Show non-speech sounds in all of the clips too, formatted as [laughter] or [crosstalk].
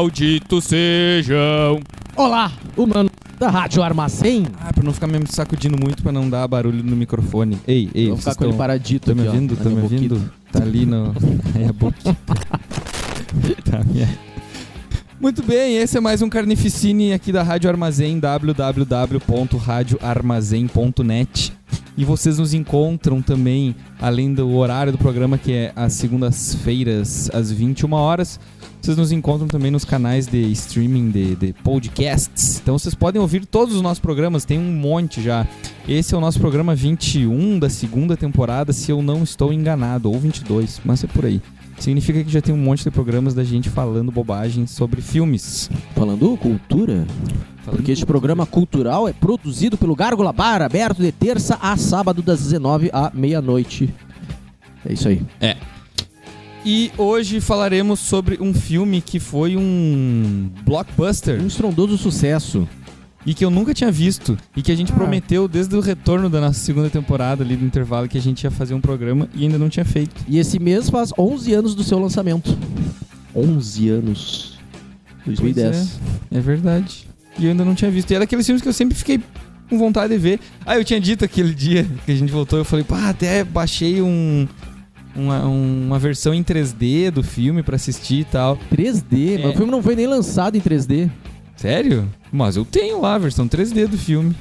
Malditos sejam. Olá, humano da Rádio Armazém. Ah, pra não ficar me sacudindo muito, pra não dar barulho no microfone. Ei, ei, Vou ficar com ele paradito Tá me aqui, ó, ouvindo? Tá me ouvindo? boquita. Tá ali no. [laughs] Aí a boquita. tá, [laughs] minha. Muito bem, esse é mais um Carnificine aqui da Rádio Armazém, www.radioarmazém.net. E vocês nos encontram também, além do horário do programa, que é às segundas-feiras, às 21 horas. Vocês nos encontram também nos canais de streaming de, de podcasts. Então vocês podem ouvir todos os nossos programas, tem um monte já. Esse é o nosso programa 21 da segunda temporada, se eu não estou enganado, ou 22, mas é por aí. Significa que já tem um monte de programas da gente falando bobagem sobre filmes. Falando cultura, porque este programa cultural é produzido pelo Gárgula Bar, aberto de terça a sábado, das 19 à meia-noite. É isso aí. E hoje falaremos sobre um filme que foi um blockbuster Um estrondoso sucesso. e que eu nunca tinha visto e que a gente Ah. prometeu desde o retorno da nossa segunda temporada ali do intervalo que a gente ia fazer um programa e ainda não tinha feito. E esse mês faz 11 anos do seu lançamento. 11 anos. 2010. Pois É, é verdade. E eu ainda não tinha visto. E é daqueles filmes que eu sempre fiquei com vontade de ver. Ah, eu tinha dito aquele dia que a gente voltou, eu falei, pá, até baixei um. Uma, uma versão em 3D do filme pra assistir e tal. 3D, mas É. o filme não foi nem lançado em 3D. Sério? Mas eu tenho lá a versão 3D do filme.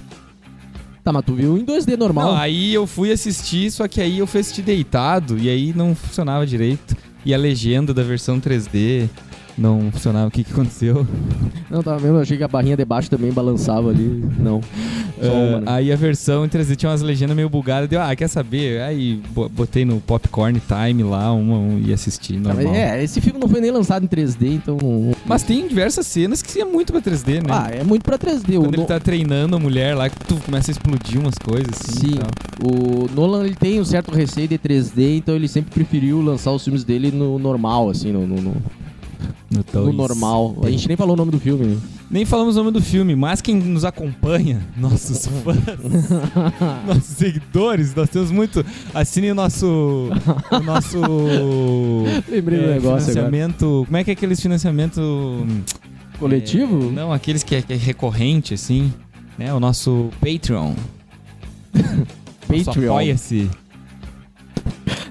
Tá, mas tu viu em 2D normal. Não, aí eu fui assistir, só que aí eu fui assistir deitado e aí não funcionava direito. E a legenda da versão 3D não funcionava. O que, que aconteceu? Não, tava vendo, achei que a barrinha de baixo também balançava ali. Não. Ah, uma, né? Aí a versão em 3D tinha umas legendas meio bugadas. Deu, ah, quer saber? Aí bo- botei no Popcorn Time lá uma, um, e assisti mas normal. é, esse filme não foi nem lançado em 3D, então. Mas tem diversas cenas que é muito pra 3D, né? Ah, é muito pra 3D. O Quando ele No- tá treinando a mulher lá, que tu começa a explodir umas coisas assim. Sim, o Nolan ele tem um certo receio de 3D, então ele sempre preferiu lançar os filmes dele no normal, assim, no, no, no- No no normal. A gente nem falou o nome do filme. né? Nem falamos o nome do filme, mas quem nos acompanha, nossos [laughs] fãs, nossos seguidores, nós temos muito. Assinem o nosso. O nosso. [laughs] Lembrei do é, negócio agora. financiamento. Como é que é aqueles financiamento. Coletivo? é, não, aqueles que é, que é recorrente, assim. Né? O nosso Patreon. [laughs] Patreon. Apoia-se.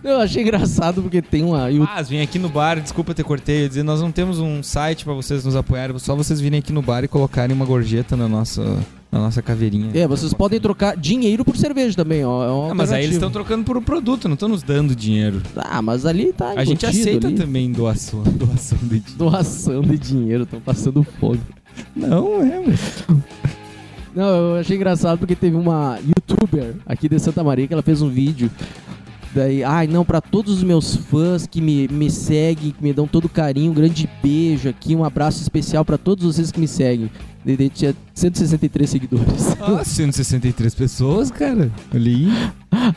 Eu achei engraçado porque tem uma. e o- Mas vem aqui no bar, desculpa ter cortei, eu dizer, nós não temos um site pra vocês nos apoiarem, só vocês virem aqui no bar e colocarem uma gorjeta na nossa, na nossa caveirinha. É, vocês podem trocar dinheiro por cerveja também, ó. É Ah, mas aí eles estão trocando por um produto, não estão nos dando dinheiro. Ah, mas ali tá. A gente aceita ali. também doação, [laughs] doação de dinheiro. Doação de dinheiro, estão passando fome. Não, é, mas... Não, eu achei engraçado porque teve uma youtuber aqui de Santa Maria que ela fez um vídeo. Daí, ai não, pra todos os meus fãs que me, me seguem, que me dão todo carinho, um grande beijo aqui, um abraço especial pra todos vocês que me seguem. Daí tinha 163 seguidores. Ah, 163 pessoas, cara. Aí.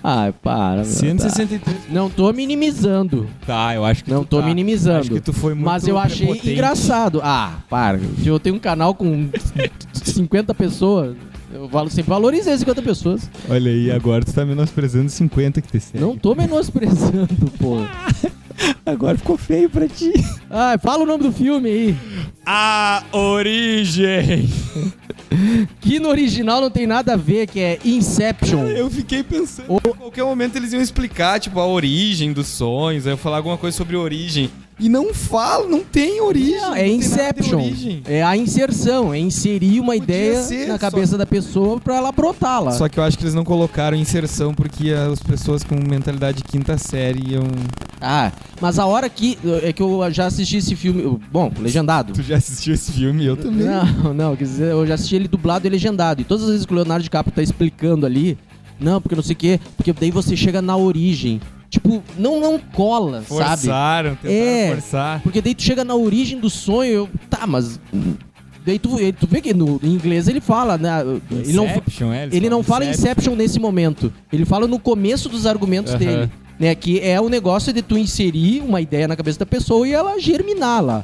ai, para, meu. 163. Tá. Não tô minimizando. Tá, eu acho que Não tu tô tá. minimizando. Acho que tu foi muito Mas eu achei engraçado. Ah, para. Eu tenho um canal com [laughs] 50 pessoas. Eu valo- sempre valorizei 50 pessoas. Olha aí, agora tu tá menosprezando 50 que te segue. Não tô menosprezando, pô. [laughs] Agora ficou feio pra ti. Ai, fala o nome do filme aí. A origem. Que no original não tem nada a ver, que é Inception. Eu fiquei pensando. Ou- Em qualquer momento eles iam explicar, tipo, a origem dos sonhos, aí eu falar alguma coisa sobre origem. E não fala, não tem origem. Não, não é de Inception. origem. É a inserção, é inserir uma Podia ideia ser, na só- cabeça da pessoa pra ela brotar lá. Só que eu acho que eles não colocaram inserção porque as pessoas com mentalidade de quinta série iam. Ah, mas a hora que. É que eu já assisti esse filme. Bom, legendado. Tu já assistiu esse filme? Eu também. Não, não, quer dizer, eu já assisti ele dublado e legendado. E todas as vezes que o Leonardo DiCaprio tá explicando ali, não, porque não sei o quê, porque daí você chega na origem. Tipo, não, não cola, sabe? Forçaram, tentaram É. forçar. Porque daí tu chega na origem do sonho, eu, tá, mas. Daí tu, tu vê que no em inglês ele fala, né? Ele não, Inception, é, eles ele não fala Inception nesse momento. Ele fala no começo dos argumentos dele. Né, que é o negócio de tu inserir uma ideia na cabeça da pessoa e ela germinar lá.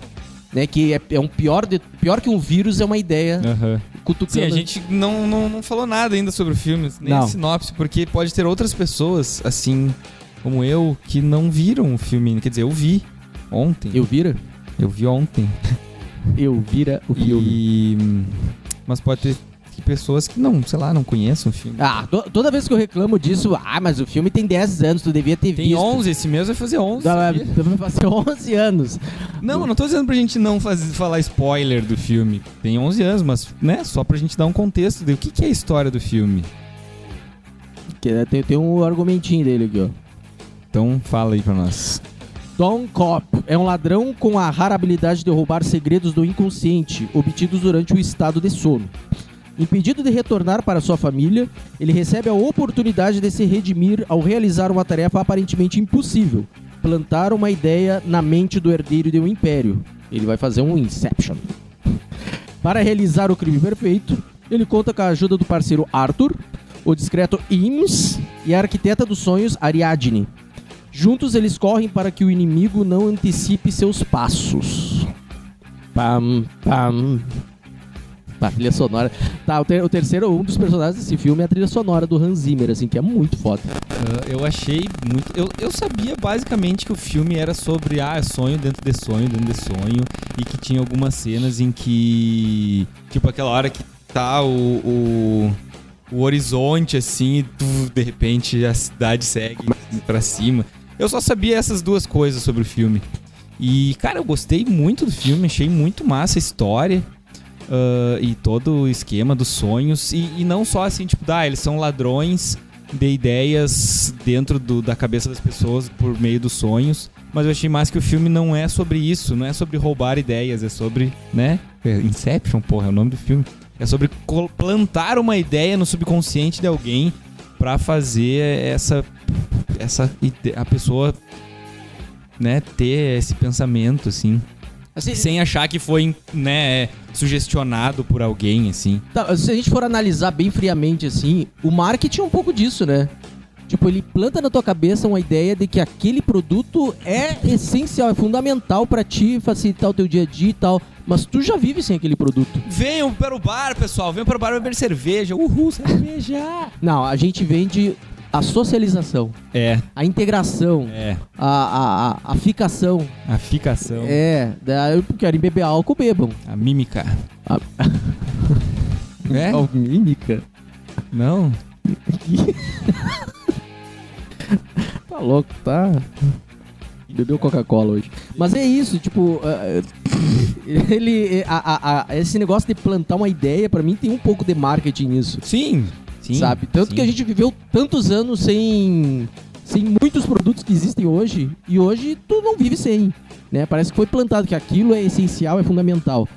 Né, que é, é um pior, de, pior que um vírus é uma ideia Aham. cutucando. Sim, a gente não, não, não falou nada ainda sobre o filme, nem Não. a sinopse, porque pode ter outras pessoas, assim como eu, que não viram o filme. Quer dizer, eu vi ontem. Eu vira? Eu vi ontem. [laughs] Elvira, o filme. E... Mas pode ter pessoas que não, sei lá, não conhecem o filme. Ah, to- toda vez que eu reclamo disso, ah, mas o filme tem 10 anos, tu devia ter Tem visto. 11, esse mês vai fazer 11. Dá- sabia? Vai fazer 11 anos. Não, eu não tô dizendo pra gente não fazer, falar spoiler do filme. Tem 11 anos, mas, né, só pra gente dar um contexto de o que, que é a história do filme. Né, tem, tem um argumentinho dele aqui, ó. Então, fala aí pra nós. Don Cop é um ladrão com a rara habilidade de roubar segredos do inconsciente, obtidos durante o estado de sono. Impedido de retornar para sua família, ele recebe a oportunidade de se redimir ao realizar uma tarefa aparentemente impossível: plantar uma ideia na mente do herdeiro de um império. Ele vai fazer um Inception. Para realizar o crime perfeito, ele conta com a ajuda do parceiro Arthur, o discreto Ims e a arquiteta dos sonhos Ariadne. Juntos eles correm para que o inimigo não antecipe seus passos. Pam, pam. Pá, trilha sonora. Tá, o, ter- o terceiro, um dos personagens desse filme é a trilha sonora do Hans Zimmer, assim, que é muito foda. Ah, eu achei muito. Eu, eu sabia basicamente que o filme era sobre ah, sonho dentro de sonho, dentro de sonho, e que tinha algumas cenas em que. Tipo aquela hora que tá o. o o horizonte assim, e tu, de repente a cidade segue pra cima. Eu só sabia essas duas coisas sobre o filme. E, cara, eu gostei muito do filme, achei muito massa a história. ah, e todo o esquema dos sonhos. E, e não só assim, tipo, ah, eles são ladrões de ideias dentro do- da cabeça das pessoas por meio dos sonhos. Mas eu achei mais que o filme não é sobre isso, não é sobre roubar ideias, é sobre, né? é Inception, porra, é o nome do filme. É sobre plantar uma ideia no subconsciente de alguém pra fazer essa essa a pessoa né, ter esse pensamento assim, Assim, sem achar que foi, né, sugestionado por alguém assim. tá, se a gente for analisar bem friamente, assim, o marketing é um pouco disso, né? Tipo, ele planta na tua cabeça uma ideia de que aquele produto é essencial, é fundamental pra ti facilitar o teu dia a dia e tal. Mas tu já vive sem aquele produto. Venham para o bar, pessoal. Venham para o bar beber cerveja. Uhul, cerveja. Não, a gente vende a socialização, É, a integração, é. a, a, a, a ficação. A ficação. É, daí querem beber álcool, bebam. A mímica. A- [laughs] É? Mímica. Não? [laughs] Tá louco, tá? Bebeu Coca-Cola hoje. Mas é isso, tipo, ah, [laughs] ele, a- a- a- esse negócio de plantar uma ideia, pra mim tem um pouco de marketing nisso, Sim. Sim. sabe? Tanto sim. que a gente viveu tantos anos sem, sem muitos produtos que existem hoje, e hoje tu não vive sem, né? Parece que foi plantado que aquilo é essencial, é fundamental.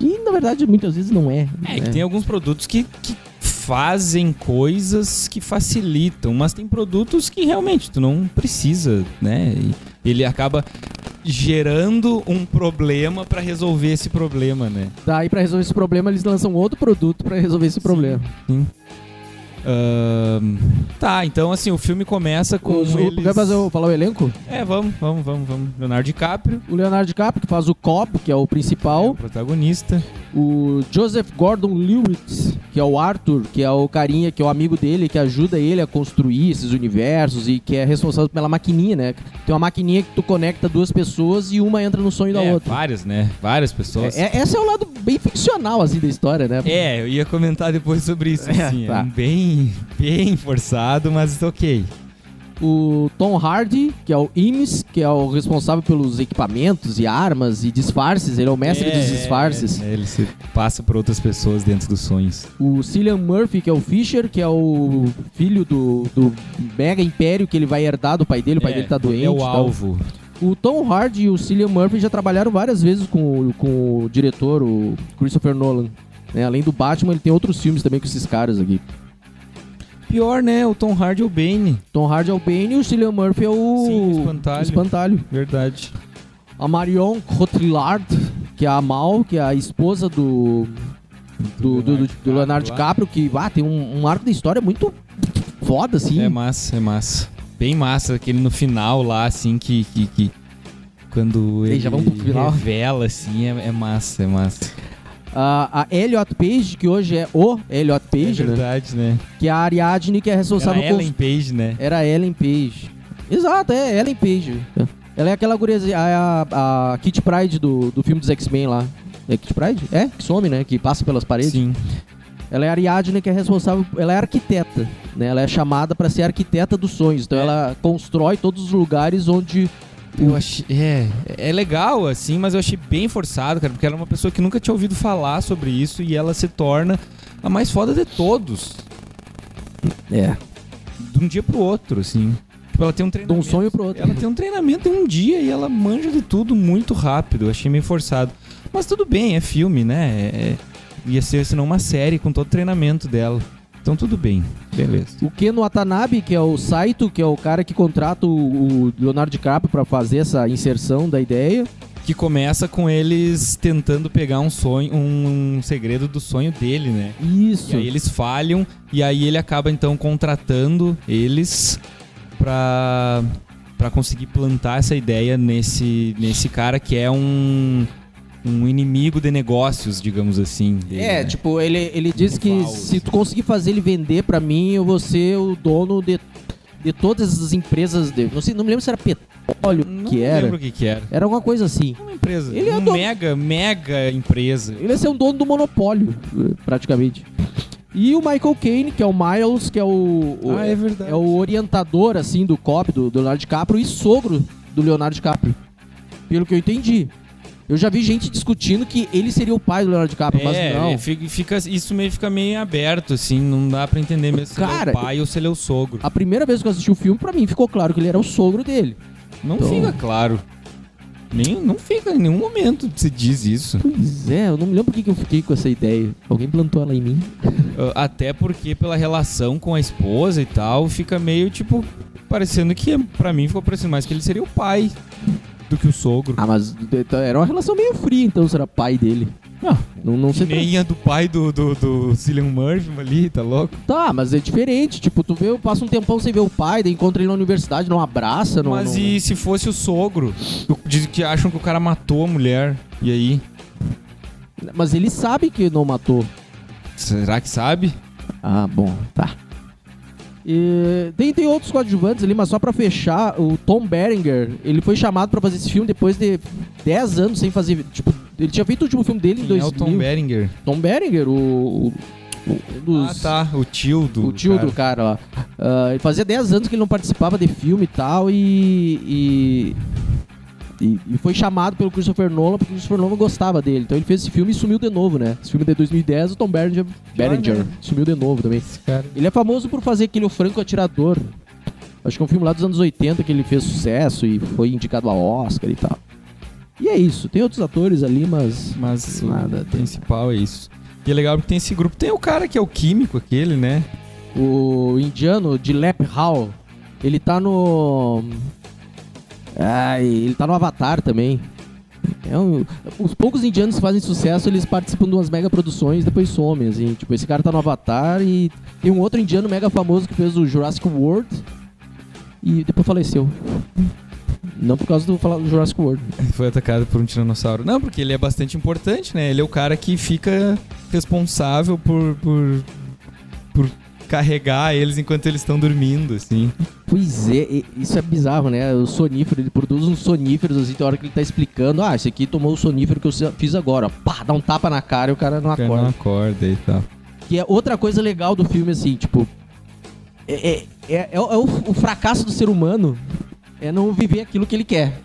E na verdade muitas vezes não é. É né? que tem alguns produtos que, que fazem coisas que facilitam, mas tem produtos que realmente tu não precisa, né? E ele acaba gerando um problema pra resolver esse problema, né? Daí pra resolver esse problema eles lançam outro produto pra resolver esse problema. Tá, então assim, o filme começa com Os, eles... Quer fazer falar o elenco? É, vamos, vamos, vamos, vamos. Leonardo DiCaprio, O Leonardo DiCaprio, que faz o Cop, que é o é o principal. protagonista. O Joseph Gordon-Levitt, que é o Arthur, que é o carinha, que é o amigo dele, que ajuda ele a construir esses universos e que é responsável pela maquininha, né? Tem uma maquininha que tu conecta duas pessoas e uma entra no sonho da É, outra. várias, né? Várias pessoas. É, esse é o lado bem ficcional, assim, da história, né? É, eu ia comentar depois sobre isso, [laughs] É, assim. tá. É bem, bem forçado, mas ok. O Tom Hardy, que é o Imes, que é o responsável pelos equipamentos e armas e disfarces. Ele é o mestre É, dos disfarces. é, ele se passa por outras pessoas dentro dos sonhos. O Cillian Murphy, que é o Fisher, que é o filho do, do mega império que ele vai herdar do pai dele. O pai É, dele tá doente. É o tal. alvo. O Tom Hardy e o Cillian Murphy já trabalharam várias vezes com, o- com o diretor, o Christopher Nolan. né? Além do Batman, ele tem outros filmes também com esses caras aqui. Pior, né? O Tom Hardy é o Bane. Tom Hardy é o Bane e o Cillian Murphy é o, Sim, o espantalho. espantalho. Verdade. A Marion Cotillard, que é a Mal, que é a esposa do, do, do, do- do Leonardo DiCaprio, que ah, tem um, um arco da história muito foda, assim. É massa, é massa. Bem massa, aquele no final lá, assim, que. que, que- quando Ei, ele já vamos pro final? revela, assim, é, é massa, é massa. A, Elliot Page, que hoje é o Elliot É Page, né? verdade, né? Que é a Ariadne, que é responsável Era por Ellen Page, né? Era a Ellen Page. Exato, é Ellen Page. Ela é aquela guriazinha, a, a, Kitty Pride do, do filme dos X-Men lá. É Kit Pride? É, que some, né? Que passa pelas paredes. Sim. Ela é a Ariadne que é responsável, ela é arquiteta, né? Ela é chamada para ser arquiteta dos sonhos. Então É. ela constrói todos os lugares onde Eu achei. É, é legal, assim, mas eu achei bem forçado, cara, porque ela é uma pessoa que nunca tinha ouvido falar sobre isso e ela se torna a mais foda de todos. é, De um dia pro outro, assim. Tipo, ela tem um de treinamento. um sonho pro outro. Ela tem um treinamento em um dia e ela manja de tudo muito rápido. Eu achei meio forçado. Mas tudo bem, é filme, né? É- é- Ia ser senão uma série com todo o treinamento dela. Então tudo bem. Beleza. O Ken Watanabe, que é o Saito, que é o cara que contrata o, o Leonardo DiCaprio para fazer essa inserção da ideia. Que começa com eles tentando pegar um sonho, um, segredo do sonho dele, né? Isso. E aí eles falham e aí ele acaba então contratando eles pra, pra conseguir plantar essa ideia nesse, nesse cara que é um, um inimigo de negócios, digamos assim. dele, É, né? tipo, ele, ele diz que se tu conseguir fazer ele vender pra mim, eu vou ser o dono de, de todas as empresas dele. Não sei, não me lembro se era petróleo Não que era. lembro o que que era. Era alguma coisa assim. Uma empresa. Ele é uma dono- mega, mega empresa. Ele ia ser um dono do monopólio, praticamente. E o Michael Caine, que é o Miles, que é o, o- Ah, é verdade. é o orientador, assim, do COP, do, do Leonardo DiCaprio, e sogro do Leonardo DiCaprio. Pelo que eu entendi. Eu já vi gente discutindo que ele seria o pai do Leonardo DiCaprio, mas É, não. fica, fica- isso meio fica meio aberto, assim, não dá pra entender mesmo se ele é Cara, o pai ou se ele é o sogro. A primeira vez que eu assisti o filme, pra mim, ficou claro que ele era o sogro dele. Não Então- fica claro. Nem, não fica em nenhum momento se diz isso. Pois é, eu não me lembro por que que eu fiquei com essa ideia. Alguém plantou ela em mim. [laughs] Ah, Até porque pela relação com a esposa e tal, fica meio tipo parecendo que pra mim ficou parecendo mais que ele seria o pai do que o sogro. Ah, mas então, era uma relação meio fria, então, será pai dele. Ah, Não, não sei. nem a do pai do, do, do Cillian Murphy ali, tá louco? Tá, mas é diferente. Tipo, tu vê, passa um tempão sem ver o pai, daí encontra ele na universidade, não abraça, não. Mas não- e se fosse o sogro? Dizem que acham que o cara matou a mulher. E aí? Mas ele sabe que não matou. Será que sabe? Ah, bom, tá. E tem, tem outros coadjuvantes ali, mas só pra fechar, o Tom Berenger, ele foi chamado pra fazer esse filme depois de 10 anos sem fazer. Tipo, ele tinha feito o último filme dele em Quem é 2000. o Tom Berenger? Tom Berenger, o. o, dos- Ah, tá. O tio do. O tio cara. do cara, ó. Ah, ele fazia 10 anos que ele não participava de filme e tal, e. e... E, e foi chamado pelo Christopher Nolan porque o Christopher Nolan gostava dele. Então ele fez esse filme e sumiu de novo, né? Esse filme de 2010, o Tom Berenger, Berenger sumiu de novo também. Ele é famoso por fazer aquele O Franco Atirador. Acho que é um filme lá dos anos 80 que ele fez sucesso e foi indicado ao Oscar e tal. E é isso. Tem outros atores ali, mas. Mas Nada, o principal é isso. E é legal porque tem esse grupo. Tem o cara que é o químico, aquele, né? O indiano de Lep Hall, ele tá no. Ai, ele tá no Avatar também. É um- os poucos indianos que fazem sucesso, eles participam de umas mega produções depois somem, assim. Tipo, esse cara tá no Avatar e tem um outro indiano mega famoso que fez o Jurassic World e depois faleceu. Não por causa do, do Jurassic World. Foi atacado por um tiranossauro. Não, porque ele é bastante importante, né? Ele é o cara que fica responsável por, por carregar eles enquanto eles estão dormindo, assim. Pois é, isso é bizarro, né? O sonífero, ele produz uns soníferos assim, tem hora que ele tá explicando, ah, esse aqui tomou o sonífero que eu fiz agora. Pá, dá um tapa na cara e o cara não O cara acorda. não acorda e tal. Que é outra coisa legal do filme, assim, tipo. É, é, é, é o, é o- o fracasso do ser humano é não viver aquilo que ele quer.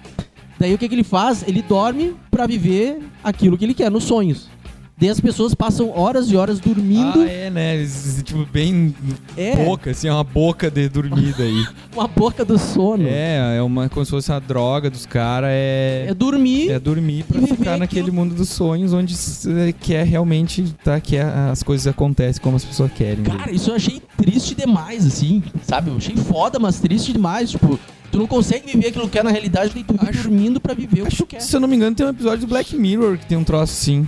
Daí o que, que ele faz? Ele dorme pra viver aquilo que ele quer, nos sonhos. Daí as pessoas passam horas e horas dormindo. Ah, é, né? Tipo, bem É. boca, assim, é uma boca de dormida aí. [laughs] Uma boca do sono. é, é uma, como se fosse uma droga dos caras, é... É dormir. É dormir pra ficar naquele aquilo- mundo dos sonhos onde quer realmente, tá? Que a- as coisas acontecem como as pessoas querem. Cara, isso eu achei triste demais, assim, sabe? Eu achei foda, mas triste demais. Tipo, tu não consegue viver aquilo que quer na realidade, daí tu Acho- dormindo pra viver o que Acho tu que, quer. se eu não me engano, tem um episódio do Black Mirror que tem um troço assim.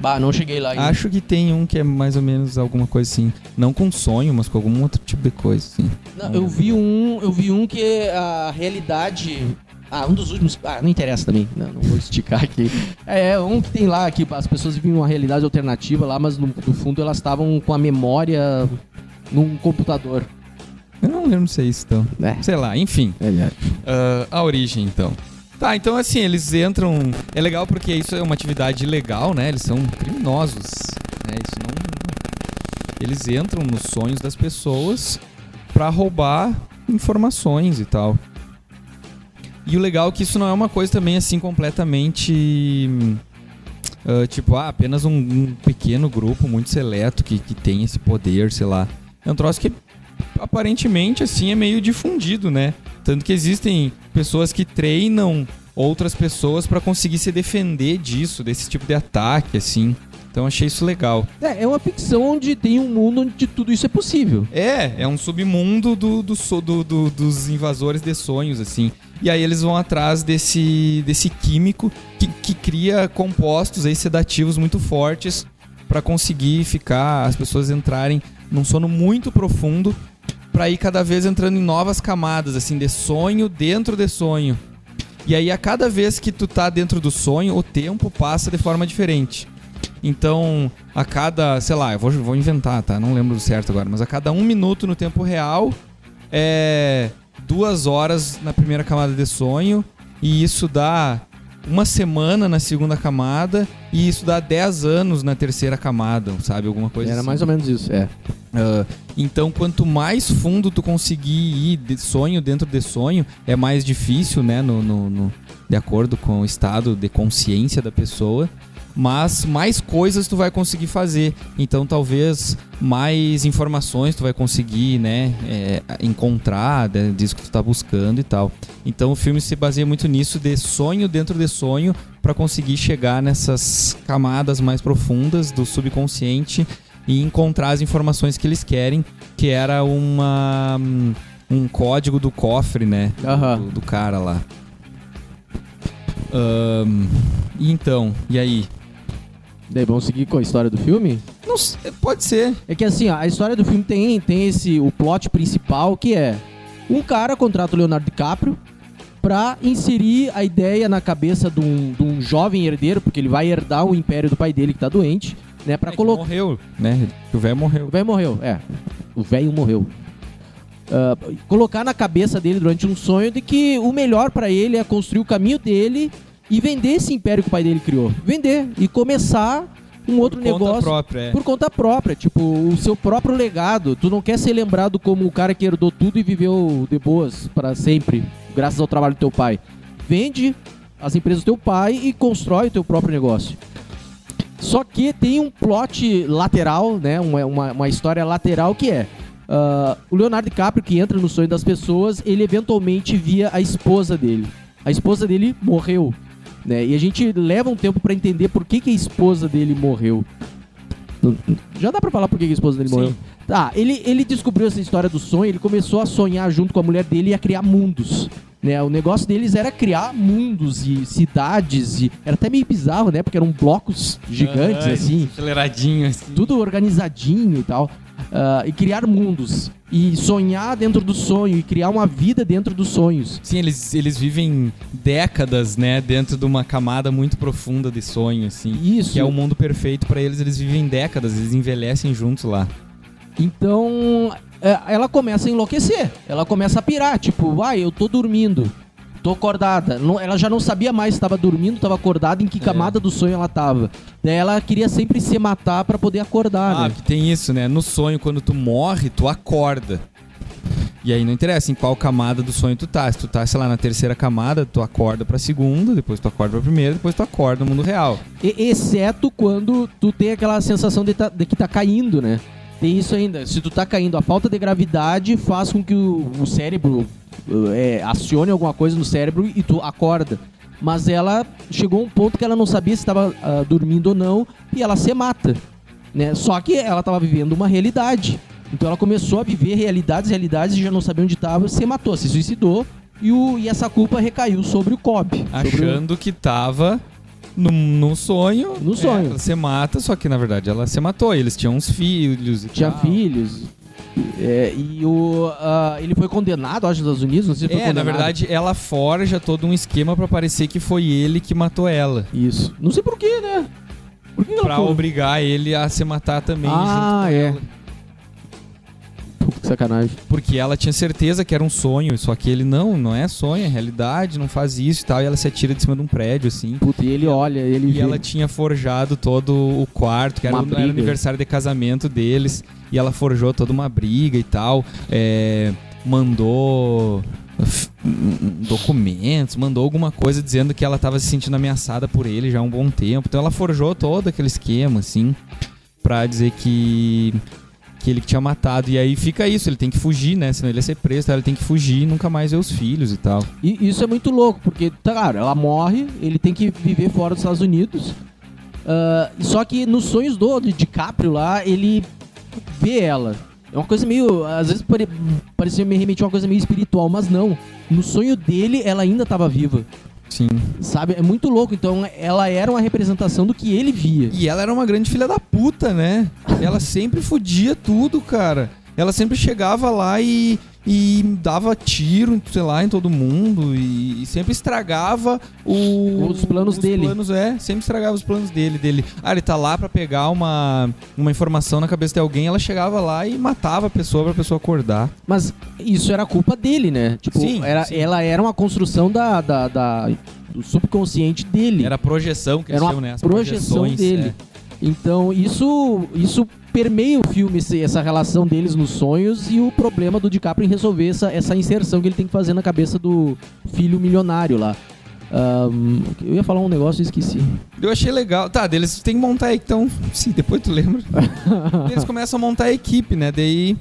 Bah, não cheguei lá ainda. Acho que tem um que é mais ou menos alguma coisa assim. Não com sonho, mas com algum outro tipo de coisa, assim. Não, eu vi um, eu vi um que a realidade. Ah, um dos últimos. Ah, não interessa também. Não, não vou esticar aqui. É, um que tem lá que as pessoas vivem uma realidade alternativa lá, mas no, no fundo elas estavam com a memória num computador. Eu não lembro se é isso, então. É. Sei lá, enfim. É, Ah, a origem, então. Tá, então assim, eles entram. É legal porque isso é uma atividade legal, né? Eles são criminosos. Né? Isso não. Eles entram nos sonhos das pessoas pra roubar informações e tal. E o legal é que isso não é uma coisa também assim completamente. ah, tipo, ah, apenas um, um pequeno grupo muito seleto que, que tem esse poder, sei lá. É um troço que aparentemente assim é meio difundido, né? Tanto que existem pessoas que treinam outras pessoas pra conseguir se defender disso, desse tipo de ataque, assim. Então achei isso legal. É, é uma ficção onde tem um mundo onde tudo isso é possível. É, é um submundo do, do, do- do- dos invasores de sonhos, assim. E aí eles vão atrás desse, desse químico que, que cria compostos aí sedativos muito fortes pra conseguir ficar, as pessoas entrarem num sono muito profundo pra ir cada vez entrando em novas camadas, assim, de sonho dentro de sonho. E aí a cada vez que tu tá dentro do sonho, o tempo passa de forma diferente. Então, a cada, sei lá, eu vou, vou inventar, tá? Não lembro certo agora, mas a cada um minuto no tempo real é duas horas na primeira camada de sonho, e isso dá uma semana na segunda camada, e isso dá 10 anos na terceira camada, sabe? Alguma coisa Era assim. mais ou menos isso, é. Ah, então, quanto mais fundo tu conseguir ir de sonho dentro de sonho, é mais difícil, né? No, no- no- de acordo com o estado de consciência da pessoa. Mas mais coisas tu vai conseguir fazer. Então, talvez mais informações tu vai conseguir, né? é, encontrar né, disso que tu tá buscando e tal. Então, o filme se baseia muito nisso de sonho dentro de sonho para conseguir chegar nessas camadas mais profundas do subconsciente e encontrar as informações que eles querem, que era uma um código do cofre, né? Aham. Do, do cara lá. E então, e aí? Daí vamos seguir com a história do filme? Não sei, pode ser. É que assim, ó, a história do filme tem, tem esse o plot principal que é um cara contrata o Leonardo DiCaprio pra inserir a ideia na cabeça de um, de um jovem herdeiro, porque ele vai herdar o império do pai dele que tá doente, né, Pra É colocar morreu, né? O velho morreu. O velho morreu, é. O velho morreu. Ah, colocar na cabeça dele durante um sonho de que o melhor pra ele é construir o caminho dele e vender esse império que o pai dele criou. Vender e começar um outro Por conta negócio própria, é. por conta própria, tipo, o seu próprio legado. Tu não quer ser lembrado como o cara que herdou tudo e viveu de boas pra sempre, graças ao trabalho do teu pai. Vende as empresas do teu pai e constrói o teu próprio negócio. Só que tem um plot lateral, né? Uma, uma, uma história lateral que é. ah, o Leonardo DiCaprio, que entra no sonho das pessoas, ele eventualmente via a esposa dele. A esposa dele morreu. Né? E a gente leva um tempo pra entender por que, que a esposa dele morreu. Já dá pra falar por que a esposa dele Sim. morreu? Tá, ele, ele descobriu essa história do sonho, ele começou a sonhar junto com a mulher dele e a criar mundos. Né? O negócio deles era criar mundos e cidades. E... Era até meio bizarro, né? Porque eram blocos gigantes, Aham, assim Aceleradinho, assim. tudo organizadinho e tal. Ah, e criar mundos. E sonhar dentro do sonho. E criar uma vida dentro dos sonhos. Sim, eles, eles vivem décadas, né? Dentro de uma camada muito profunda de sonho, assim. Isso. Que é o mundo perfeito pra eles, eles vivem décadas, eles envelhecem juntos lá. Então, é, ela começa a enlouquecer. Ela começa a pirar. Tipo, vai, eu tô dormindo. Tô acordada. Não- ela já não sabia mais se tava dormindo, estava acordada, em que É. camada do sonho ela tava. Daí ela queria sempre se matar pra poder acordar, Ah, né? porque tem isso, né? No sonho, quando tu morre, tu acorda. E aí não interessa em qual camada do sonho tu tá. Se tu tá, sei lá, na terceira camada, tu acorda pra segunda, depois tu acorda pra primeira, depois tu acorda no mundo real. E- exceto quando tu tem aquela sensação de, tá- de que tá caindo, né? Tem isso ainda. Se tu tá caindo, a falta de gravidade faz com que o, o cérebro uh, é, acione alguma coisa no cérebro e tu acorda. Mas ela chegou a um ponto que ela não sabia se estava ah, dormindo ou não e ela se mata. Né? Só que ela estava vivendo uma realidade. Então ela começou a viver realidades, realidades e já não sabia onde estava, se matou, se suicidou e, o, e essa culpa recaiu sobre o Cobb. sobre o- Achando que tava num, num sonho. No sonho. É, ela se mata, só que na verdade ela se matou. Eles tinham uns filhos e tinha tal. filhos. É, e o, ah, ele foi condenado, acho, nos Estados Unidos, não sei se foi É, na condenado. verdade, ela forja todo um esquema pra parecer que foi ele que matou ela. Isso. Não sei porquê, né? Por que ela Pra foi? obrigar ele a se matar também Ah, junto com é. ela. Sacanagem. Porque ela tinha certeza que era um sonho, só que ele não, não é sonho, é realidade, não faz isso e tal. E ela se atira de cima de um prédio, assim. Puta, e ele olha, ele E vê. ela tinha forjado todo o quarto, que era, era aniversário de casamento deles. E ela forjou toda uma briga e tal. É, mandou um- documentos, mandou alguma coisa dizendo que ela estava se sentindo ameaçada por ele já há um bom tempo. Então ela forjou todo aquele esquema, assim, pra dizer que. Que ele tinha matado. E aí fica isso, ele tem que fugir, né? Senão ele ia ser preso, então ele tem que fugir e nunca mais ver os filhos e tal. E isso é muito louco, porque, tá, cara, ela morre, ele tem que viver fora dos Estados Unidos. Ah, só que nos sonhos do DiCaprio lá, ele vê ela. É uma coisa meio. Às vezes pare, parecia me remeter a uma coisa meio espiritual, mas não. No sonho dele, ela ainda estava viva. Sim. Sabe? É muito louco. Então, ela era uma representação do que ele via. E ela era uma grande filha da puta, né? Ela sempre fudia tudo, cara. Ela sempre chegava lá e, e dava tiro, sei lá, em todo mundo e, e sempre estragava o- Os planos dele. planos, é, sempre estragava os planos dele, dele. Ah, ele tá lá pra pegar uma, uma informação na cabeça de alguém, ela chegava lá e matava a pessoa pra pessoa acordar. Mas isso era culpa dele, né? Tipo, Sim, era, sim. ela era uma construção da, da- da- do subconsciente dele. Era a projeção que eles tinham, né? As projeção projeções, dele. é. Então, isso, isso permeia o filme, essa relação deles nos sonhos e o problema do DiCaprio em resolver essa, essa inserção que ele tem que fazer na cabeça do filho milionário lá. Ahn, eu ia falar um negócio e esqueci. Eu achei legal. Tá, deles tem que montar então. [laughs] Sim, depois tu lembra. [laughs] eles começam a montar a equipe, né? Daí.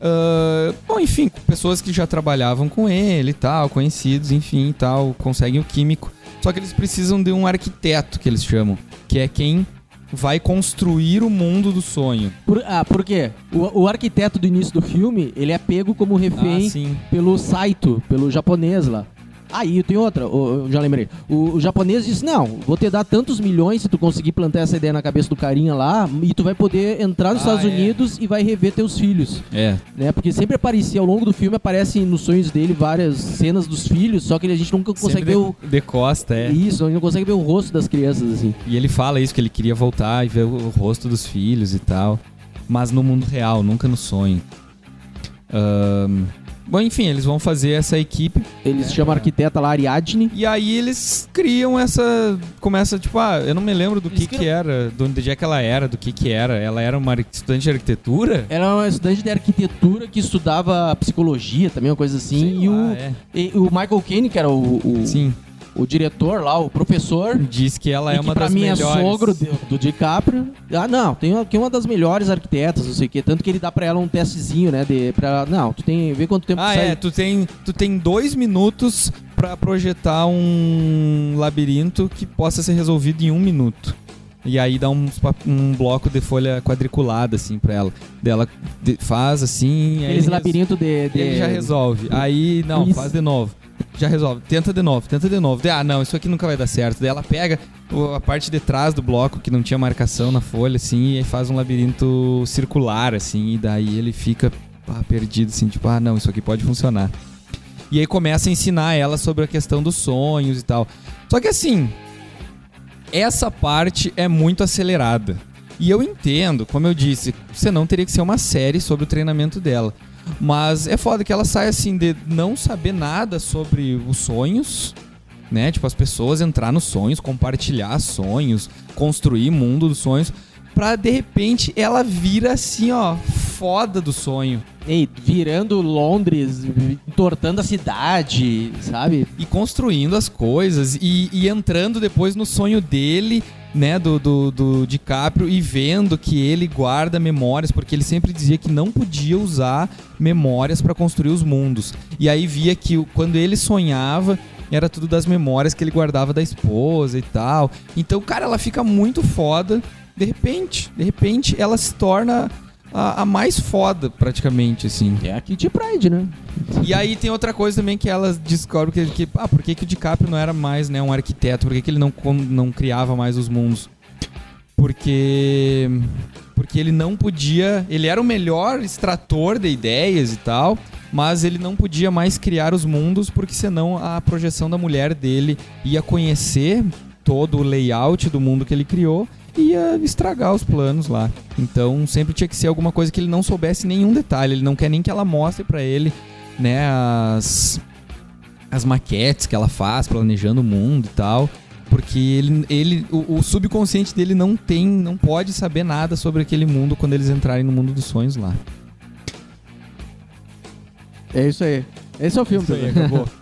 ah, bom, enfim, pessoas que já trabalhavam com ele e tal, conhecidos, enfim e tal, conseguem o químico. Só que eles precisam de um arquiteto, que eles chamam, que é quem vai construir o mundo do sonho. Por, ah, por quê? O, o arquiteto do início do filme, ele é pego como refém Ah, pelo Saito, pelo japonês lá. Aí tem outra, eu já lembrei. O, o japonês disse: Não, vou te dar tantos milhões se tu conseguir plantar essa ideia na cabeça do carinha lá, e tu vai poder entrar nos Ah, Estados é. Unidos e vai rever teus filhos. É. Né? Porque sempre aparecia, ao longo do filme, aparecem nos sonhos dele várias cenas dos filhos, só que a gente nunca consegue Sempre ver o. de, costa, é. Isso, a gente não consegue ver o rosto das crianças, assim. E ele fala isso, que ele queria voltar e ver o rosto dos filhos e tal. Mas no mundo real, nunca no sonho. Ahn, bom, enfim, eles vão fazer essa equipe. Eles É, chamam a arquiteta lá, Ariadne. E aí eles criam essa. Começa, tipo, ah, eu não me lembro do Eles que que criam- era, de onde é que ela era, do que que era. Ela era uma estudante de arquitetura? Ela era uma estudante de arquitetura que estudava psicologia também, uma coisa assim. Sei e, lá, o, é. e o Michael Caine, que era o, o, Sim, o diretor lá, o professor. diz que ela é uma pra das mim melhores. é sogro do, do DiCaprio. Ah, não, tem aqui uma das melhores arquitetas, não sei o quê. Tanto que ele dá pra ela um testezinho, né? De, pra ela, não, tu tem. Vê quanto tempo Ah, sai. é, tu tem, tu tem dois minutos pra projetar um labirinto que possa ser resolvido em um minuto. E aí dá pa- um bloco de folha quadriculada, assim, pra ela. Dela de- faz assim. Aqueles ele labirintos de, de- Ele já resolve. Aí, não, faz de novo. Já resolve. Tenta de novo, tenta de novo. Ah, não, isso aqui nunca vai dar certo. Daí ela pega a parte de trás do bloco que não tinha marcação na folha, assim, e faz um labirinto circular, assim, e daí ele fica perdido, assim, tipo, ah, não, isso aqui pode funcionar. E aí começa a ensinar ela sobre a questão dos sonhos e tal. Só que assim, essa parte é muito acelerada. E eu entendo, como eu disse, você não teria que ser uma série sobre o treinamento dela. Mas é foda que ela sai assim de não saber nada sobre os sonhos, né? Tipo, as pessoas entrar nos sonhos, compartilhar sonhos, construir mundo dos sonhos, pra de repente ela vira assim, ó, foda do sonho. Ei, virando Londres, entortando a cidade, sabe? e construindo as coisas e, e entrando depois no sonho dele, né, do, do, do DiCaprio e vendo que ele guarda memórias, porque ele sempre dizia que não podia usar memórias para construir os mundos. E aí via que quando ele sonhava, era tudo das memórias que ele guardava da esposa e tal. Então, cara, ela fica muito foda. De repente, de repente, ela se torna a, a mais foda, praticamente, assim. É a Kitty Pride, né? E aí tem outra coisa também que ela descobre que, que ah, por que, que o DiCaprio não era mais né, um arquiteto? Por que, que ele não, não criava mais os mundos? Porque porque ele não podia, ele era o melhor extrator de ideias e tal, mas ele não podia mais criar os mundos porque senão a projeção da mulher dele ia conhecer todo o layout do mundo que ele criou ia estragar os planos lá. Então sempre tinha que ser alguma coisa que ele não soubesse nenhum detalhe. Ele não quer nem que ela mostre para ele, né, as as maquetes que ela faz planejando o mundo e tal. Porque ele, ele o, o subconsciente dele não tem, não pode saber nada sobre aquele mundo quando eles entrarem no mundo dos sonhos lá. É isso aí. Esse é o filme. Isso aí, acabou. [laughs]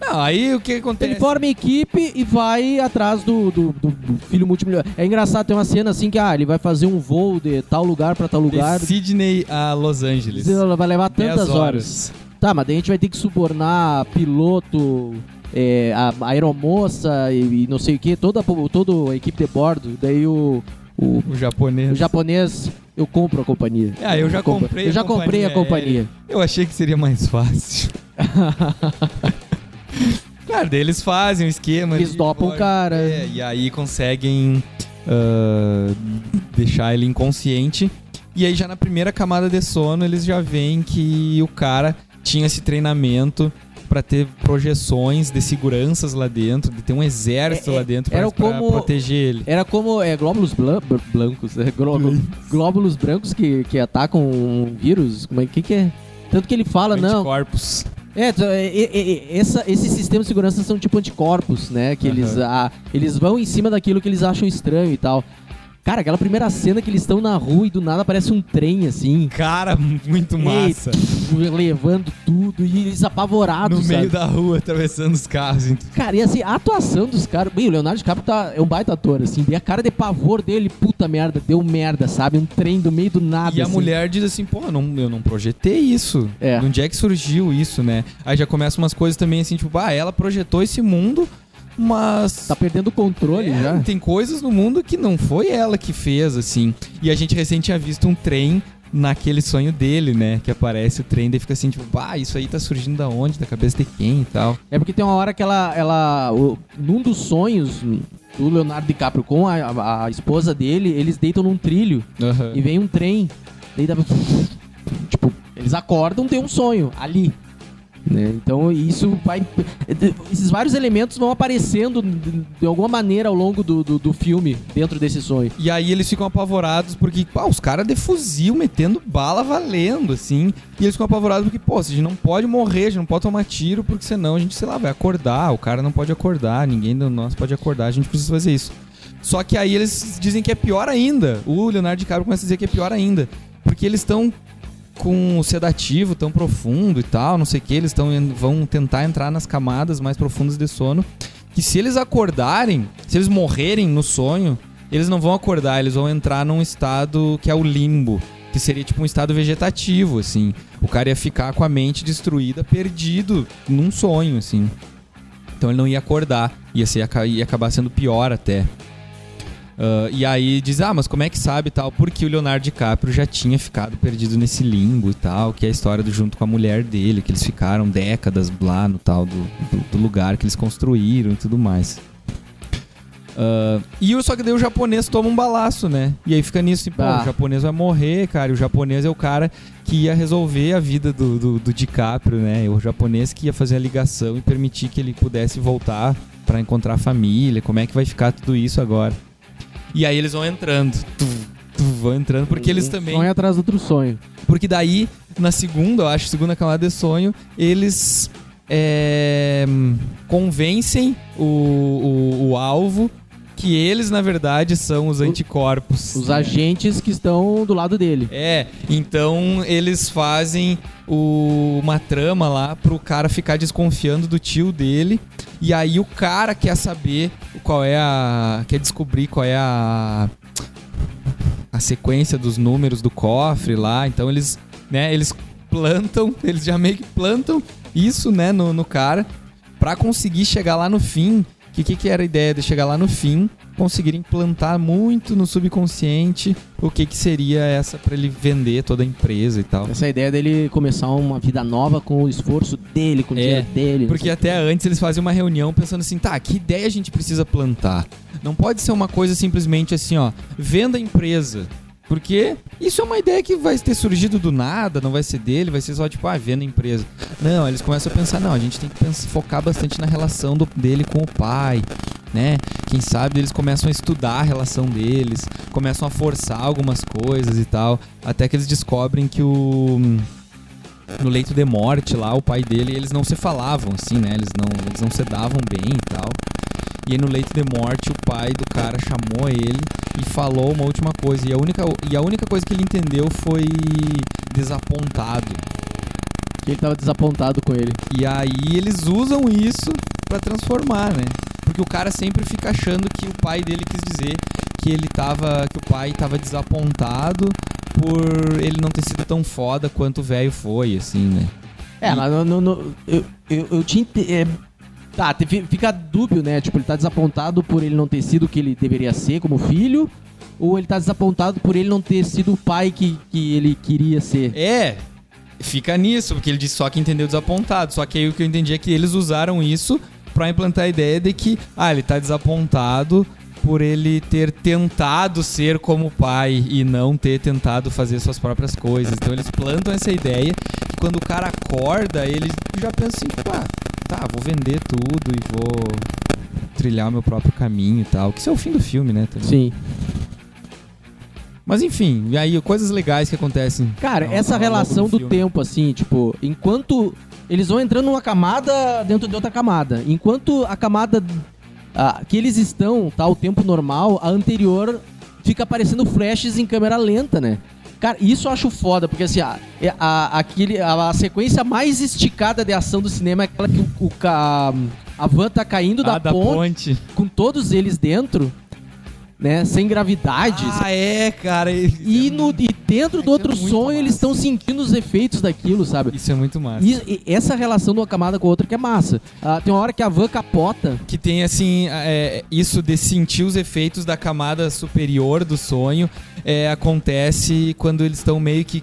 Não, aí o que acontece? Ele forma equipe e vai atrás do, do, do- do filho multimilionário. É engraçado, tem uma cena assim que ah, ele vai fazer um voo de tal lugar pra tal lugar. De Sydney a Los Angeles. Vai levar 10 tantas horas. Tá, mas daí a gente vai ter que subornar piloto, é, a a aeromoça e, e não sei o que, toda, toda a equipe de bordo. Daí o, o, O japonês. o japonês, eu compro a companhia. Ah, eu já comprei Eu a já comprei a companhia, companhia. Eu achei que seria mais fácil. [laughs] Claro, daí eles fazem um esquema. Eles dopam o cara. É, e aí conseguem ah, deixar ele inconsciente. E aí já na primeira camada de sono eles já veem que o cara tinha esse treinamento pra ter projeções de seguranças lá dentro, de ter um exército É, é, lá dentro pra, proteger ele. Era como é, glóbulos blan- br- blancos, é, gló- glóbulos brancos que, que atacam um vírus. Como é que, que é? Tanto que ele fala, não. É, t- é, é, é, essa, esses sistemas de segurança são tipo anticorpos, né? Que eles, Aham. ah, eles vão em cima daquilo que eles acham estranho e tal. Cara, aquela primeira cena que eles estão na rua e do nada aparece um trem assim. Cara, muito massa. Ei, levando tudo e eles apavorados, No sabe? meio da rua, atravessando os carros. então. Cara, e assim, a atuação dos caras. Bem, o Leonardo DiCaprio tá, é um baita ator, assim. E a cara de pavor dele, puta merda, deu merda, sabe? Um trem do meio do nada. E a assim. mulher diz assim, pô, eu não, eu não projetei isso. É. De onde é que surgiu isso, né? Aí já começam umas coisas também assim, tipo, ah, ela projetou esse mundo, mas... Tá perdendo o controle É, já. Tem coisas no mundo que não foi ela que fez, assim. E a gente recente tinha visto um trem naquele sonho dele, né? Que aparece o trem, daí fica assim, tipo, ah, isso aí tá surgindo da onde? Da cabeça de quem e tal. É porque tem uma hora que ela. ela o- num dos sonhos do Leonardo DiCaprio com a, a- a esposa dele, eles deitam num trilho Aham. e vem um trem. Daí dá. Tipo, eles acordam, tem um sonho ali. Né? Então isso vai. Esses vários elementos vão aparecendo de, alguma maneira ao longo do, do, do filme, dentro desse sonho. E aí eles ficam apavorados porque, os caras de fuzil metendo bala valendo, assim. E eles ficam apavorados porque, pô, a gente não pode morrer, a gente não pode tomar tiro, porque senão a gente, sei lá, vai acordar. O cara não pode acordar, ninguém de nós pode acordar, a gente precisa fazer isso. Só que aí eles dizem que é pior ainda. O Leonardo DiCaprio começa a dizer que é pior ainda. Porque eles estão com o sedativo tão profundo e tal, não sei o que, eles tão, vão tentar entrar nas camadas mais profundas de sono. Que se eles acordarem, se eles morrerem no sonho, eles não vão acordar, eles vão entrar num estado que é o limbo, que seria tipo um estado vegetativo, assim. O cara ia ficar com a mente destruída, perdido num sonho, assim. Então ele não ia acordar, ia, ser, ia acabar sendo pior até. Ah, e aí diz, ah, mas como é que sabe e tal? Porque o Leonardo DiCaprio já tinha ficado perdido nesse limbo e tal, que é a história do junto com a mulher dele, que eles ficaram décadas lá no tal do, do- do lugar que eles construíram e tudo mais. Ah, e o- só que daí o japonês toma um balaço, né? E aí fica nisso, assim, pô, Ah. o japonês vai morrer, cara. E o japonês é o cara que ia resolver a vida do, do, do DiCaprio, né? O japonês que ia fazer a ligação e permitir que ele pudesse voltar pra encontrar a família. Como é que vai ficar tudo isso agora? E aí eles vão entrando. Tu, tu, vão entrando, porque eles Um também. Sonho atrás do outro sonho. Porque daí, na segunda, eu acho, segunda camada de sonho, eles é, convencem o, o, o alvo que eles, na verdade, são os anticorpos. Os agentes que estão do lado dele. É, então eles fazem o- uma trama lá pro cara ficar desconfiando do tio dele. E aí o cara quer saber qual é a. quer descobrir qual é a. a sequência dos números do cofre lá. Então eles, né, eles plantam, eles já meio que plantam isso, né, no, no cara, pra conseguir chegar lá no fim. Que que, que era a ideia de chegar lá no fim, conseguirem plantar muito no subconsciente o que que seria essa pra ele vender toda a empresa e tal. Essa ideia dele começar uma vida nova com o esforço dele, com o É, dinheiro dele. Porque até antes eles faziam uma reunião pensando assim, tá, que ideia a gente precisa plantar? Não pode ser uma coisa simplesmente assim, ó, venda a empresa. Porque isso é uma ideia que vai ter surgido do nada, não vai ser dele, vai ser só tipo, ah, venda a empresa. Não, eles começam a pensar, não, a gente tem que pensar, focar bastante na relação do- dele com o pai. né? Quem sabe eles começam a estudar a relação deles, começam a forçar algumas coisas e tal, até que eles descobrem que o no leito de morte lá, o pai dele, eles não se falavam assim, né? Eles não, eles não se davam bem e tal. E aí no leito de morte, o pai do cara chamou ele e falou uma última coisa. E a única, e a única coisa que ele entendeu foi desapontado. Que ele tava desapontado com ele. E aí eles usam isso pra transformar, né? Porque o cara sempre fica achando que o pai dele quis dizer que ele tava. que o pai tava desapontado por ele não ter sido tão foda quanto o velho foi, assim, né? É, mas no, no- no- eu, eu, eu é, tá, fica dúbio, né? Tipo, ele tá desapontado por ele não ter sido o que ele deveria ser como filho, ou ele tá desapontado por ele não ter sido o pai que, que ele queria ser. É, fica nisso, porque ele disse só que entendeu desapontado. Só que aí o que eu entendi é que eles usaram isso pra implantar a ideia de que, ah, ele tá desapontado por ele ter tentado ser como pai e não ter tentado fazer suas próprias coisas. Então eles plantam essa ideia que quando o cara acorda, ele já pensa assim, tipo, ah, tá, vou vender tudo e vou trilhar o meu próprio caminho e tal. Que isso é o fim do filme, né? também. Sim. Mas enfim, e aí coisas legais que acontecem. Cara, ao- essa ao relação do filme. tempo, assim, tipo, enquanto eles vão entrando numa camada dentro de outra camada, enquanto a camada ah, que eles estão, tá, o tempo normal, a anterior fica aparecendo flashes em câmera lenta, né? Cara, isso eu acho foda, porque assim, a, é- a, aquele, a, a sequência mais esticada de ação do cinema é aquela que o, o ca- a van tá caindo da, Ah, da ponte, ponte. com todos eles dentro, né? Sem gravidade. Ah, é, cara. E, no, e dentro Isso do outro é muito sonho, eles massa. estão sentindo os efeitos daquilo, sabe? Isso é muito massa. E, e essa relação de uma camada com a outra que é massa. Ah, tem uma hora que a van capota. Que tem, assim, é, isso de sentir os efeitos da camada superior do sonho é, acontece quando eles estão meio que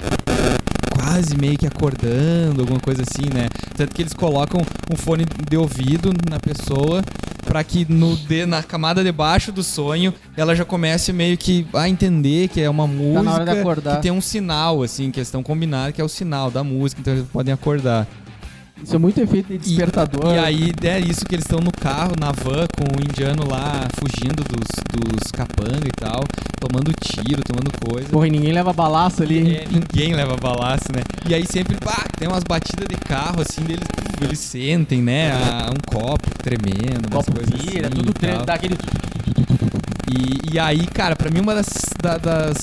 quase meio que acordando, alguma coisa assim, né? Tanto que eles colocam um fone de ouvido na pessoa pra que no de, na camada de baixo do sonho ela já comece meio que a entender que é uma música Tá de acordar. que tem um sinal assim, que eles estão combinados que é o sinal da música, então eles podem acordar. Isso é muito efeito de despertador. E aí é isso que eles estão no carro, na van, com o indiano lá fugindo dos, dos capanga e tal, tomando tiro, tomando coisa. Porra, e ninguém leva balaço ali. hein? É, ninguém leva balaço, né? E aí sempre, pá, tem umas batidas de carro, assim, deles, eles sentem, né? a- um copo tremendo, umas Copo coisas vira, assim tudo e tre- tal. dá aquele. E, e aí, cara, pra mim uma das, da- das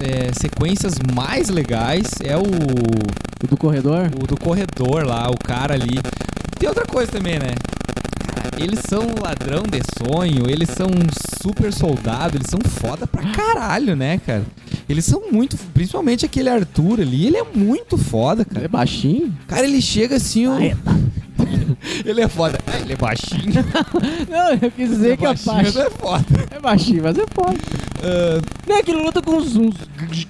é, sequências mais legais é o, O do corredor. o do corredor lá, o cara ali. Tem outra coisa também, né? Eles são um ladrão de sonho, eles são um super soldado, eles são foda pra caralho, né, cara? Eles são muito. Principalmente aquele Arthur ali, ele é muito foda, É cara. baixinho. Cara, ele chega assim. ó, Ah, é, tá. Ele é foda. Ah, ele é baixinho. [laughs] Não, eu quis dizer que é baixinho, baixo. é foda. É baixinho, mas é foda. Ah, Não é que ele luta com uns, uns